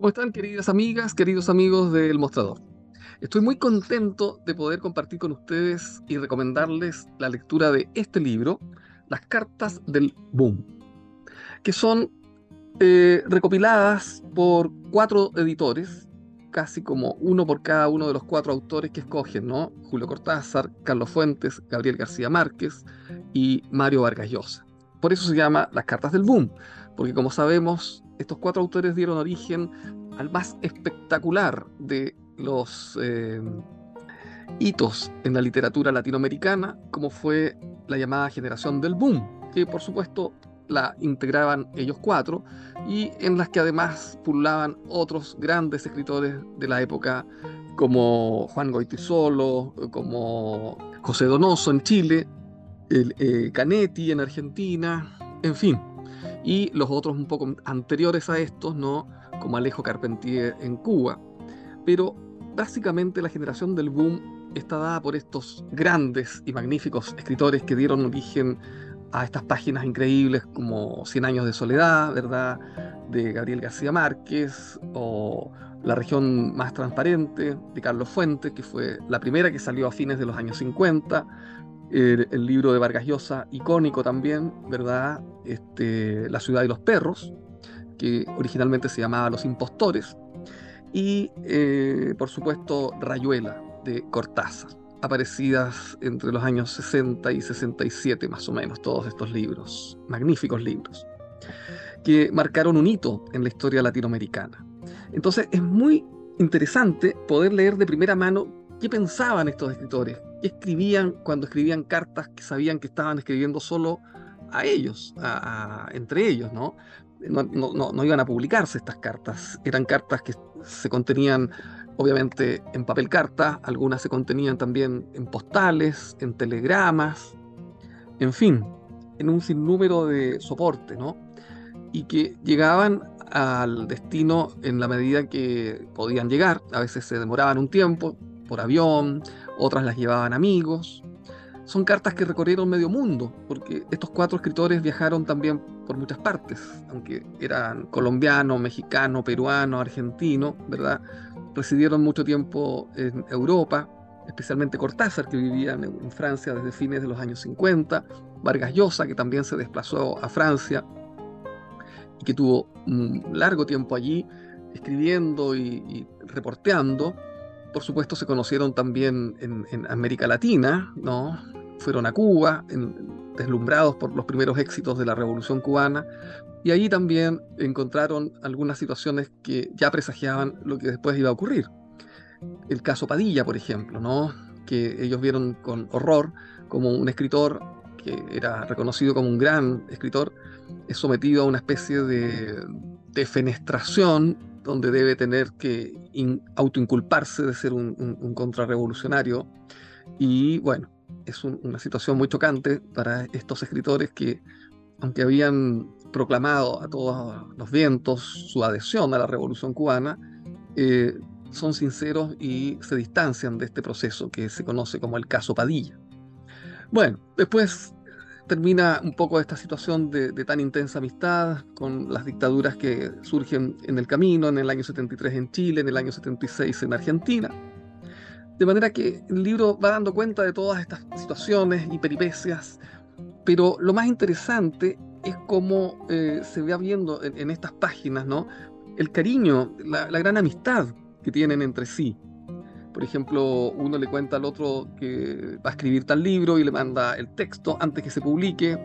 ¿Cómo están queridas amigas, queridos amigos del Mostrador? Estoy muy contento de poder compartir con ustedes y recomendarles la lectura de este libro, Las Cartas del Boom, que son eh, recopiladas por cuatro editores, casi como uno por cada uno de los cuatro autores que escogen, ¿no? Julio Cortázar, Carlos Fuentes, Gabriel García Márquez y Mario Vargas Llosa. Por eso se llama Las Cartas del Boom, porque como sabemos, estos cuatro autores dieron origen al más espectacular de los eh, hitos en la literatura latinoamericana, como fue la llamada generación del boom, que por supuesto la integraban ellos cuatro y en las que además pululaban otros grandes escritores de la época como Juan Goitisolo, como José Donoso en Chile, el, eh, Canetti en Argentina, en fin, y los otros un poco anteriores a estos, ¿no? como Alejo Carpentier en Cuba. Pero básicamente la generación del boom está dada por estos grandes y magníficos escritores que dieron origen a estas páginas increíbles como Cien años de soledad, ¿verdad? De Gabriel García Márquez o La región más transparente de Carlos Fuentes, que fue la primera que salió a fines de los años 50, el, libro de Vargas Llosa, icónico también, ¿verdad? Este, La ciudad de los perros, que originalmente se llamaba Los impostores, y eh, por supuesto Rayuela de Cortázar, aparecidas entre los años 60 y 67 más o menos, todos estos libros, magníficos libros, que marcaron un hito en la historia latinoamericana. Entonces es muy interesante poder leer de primera mano qué pensaban estos escritores, qué escribían cuando escribían cartas que sabían que estaban escribiendo solo a ellos, entre ellos, ¿no? No, no, iban a publicarse estas cartas, eran cartas que se contenían obviamente en papel carta, algunas se contenían también en postales, en telegramas, en fin, en un sinnúmero de soporte, ¿no? Y que llegaban al destino en la medida que podían llegar, a veces se demoraban un tiempo, por avión, otras las llevaban amigos. Son cartas que recorrieron medio mundo, porque estos cuatro escritores viajaron también por muchas partes, aunque eran colombiano, mexicano, peruano, argentino, ¿verdad? Residieron mucho tiempo en Europa, especialmente Cortázar, que vivía en Francia desde fines de los años 50, Vargas Llosa, que también se desplazó a Francia y que tuvo un largo tiempo allí escribiendo y, y reporteando, por supuesto, se conocieron también en, América Latina, ¿no? Fueron a Cuba, deslumbrados por los primeros éxitos de la Revolución cubana, y allí también encontraron algunas situaciones que ya presagiaban lo que después iba a ocurrir. El caso Padilla, por ejemplo, ¿no? Que ellos vieron con horror como un escritor que era reconocido como un gran escritor, es sometido a una especie de defenestración donde debe tener que autoinculparse de ser un, contrarrevolucionario. Y bueno, es una situación muy chocante para estos escritores que, aunque habían proclamado a todos los vientos su adhesión a la revolución cubana, eh, son sinceros y se distancian de este proceso que se conoce como el caso Padilla. Bueno, después termina un poco esta situación de, tan intensa amistad con las dictaduras que surgen en el camino, en el año 73 en Chile, en el año 76 en Argentina. De manera que el libro va dando cuenta de todas estas situaciones y peripecias, pero lo más interesante es cómo eh, se va viendo en, estas páginas, ¿no? El cariño, la gran amistad que tienen entre sí. Por ejemplo, uno le cuenta al otro que va a escribir tal libro y le manda el texto antes que se publique,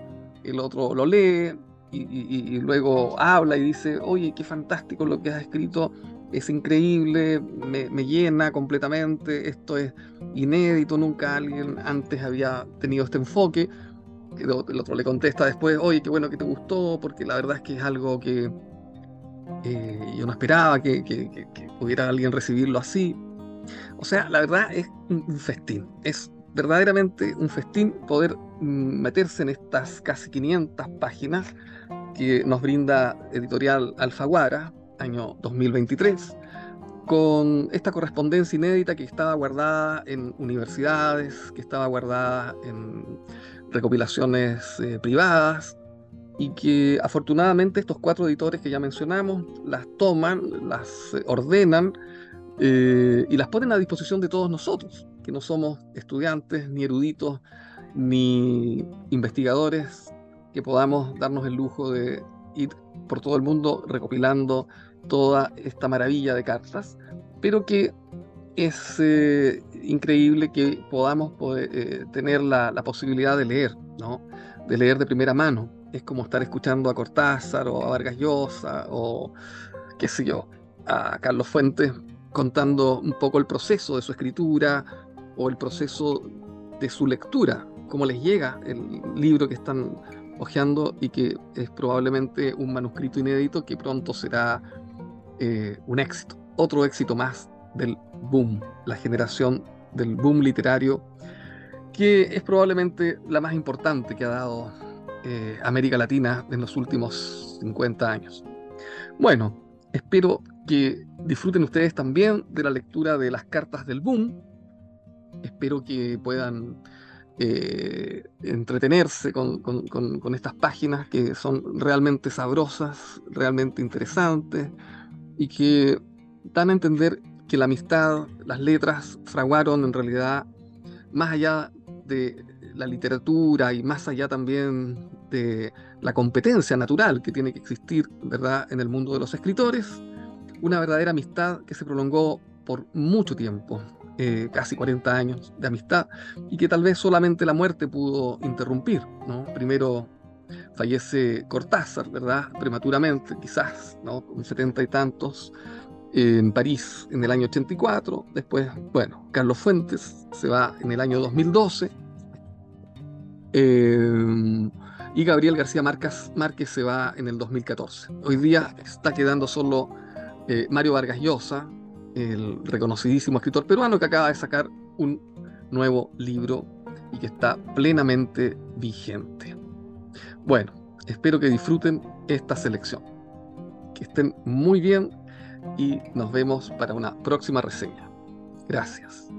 el otro lo lee y, luego habla y dice, oye, qué fantástico lo que has escrito, es increíble, me, llena completamente, esto es inédito, nunca alguien antes había tenido este enfoque. El otro le contesta después, oye, qué bueno que te gustó, porque la verdad es que es algo que eh, yo no esperaba que, que pudiera alguien recibirlo así. O sea, la verdad es un festín. Es verdaderamente un festín poder mm, meterse en estas casi 500 páginas que nos brinda Editorial Alfaguara, año 2023, con esta correspondencia inédita que estaba guardada en universidades, que estaba guardada en recopilaciones eh, privadas, y que afortunadamente estos cuatro editores que ya mencionamos las toman, las ordenan eh, y las ponen a disposición de todos nosotros, que no somos estudiantes, ni eruditos, ni investigadores, que podamos darnos el lujo de ir por todo el mundo recopilando toda esta maravilla de cartas, pero que es eh, increíble que podamos eh, tener la, la, posibilidad de leer, ¿no? de leer de primera mano. Es como estar escuchando a Cortázar o a Vargas Llosa o qué sé yo, a Carlos Fuentes contando un poco el proceso de su escritura o el proceso de su lectura, cómo les llega el libro que están hojeando y que es probablemente un manuscrito inédito que pronto será eh, un éxito, otro éxito más del boom, la generación del boom literario, que es probablemente la más importante que ha dado eh, América Latina en los últimos 50 años. Bueno, espero que disfruten ustedes también de la lectura de las cartas del boom. Espero que puedan eh, entretenerse con, estas páginas que son realmente sabrosas, realmente interesantes y que dan a entender que la amistad, las letras fraguaron en realidad más allá de la literatura y más allá también de la competencia natural que tiene que existir, ¿verdad?, en el mundo de los escritores, una verdadera amistad que se prolongó por mucho tiempo, eh, casi 40 años de amistad, y que tal vez solamente la muerte pudo interrumpir. ¿no? Primero fallece Cortázar, ¿verdad? Prematuramente, quizás, ¿no? Con setenta y tantos, en París en el año 84. Después, bueno, Carlos Fuentes se va en el año 2012. Eh, y Gabriel García Márquez se va en el 2014. Hoy día está quedando solo eh, Mario Vargas Llosa, el reconocidísimo escritor peruano que acaba de sacar un nuevo libro y que está plenamente vigente. Bueno, espero que disfruten esta selección. Que estén muy bien y nos vemos para una próxima reseña. Gracias.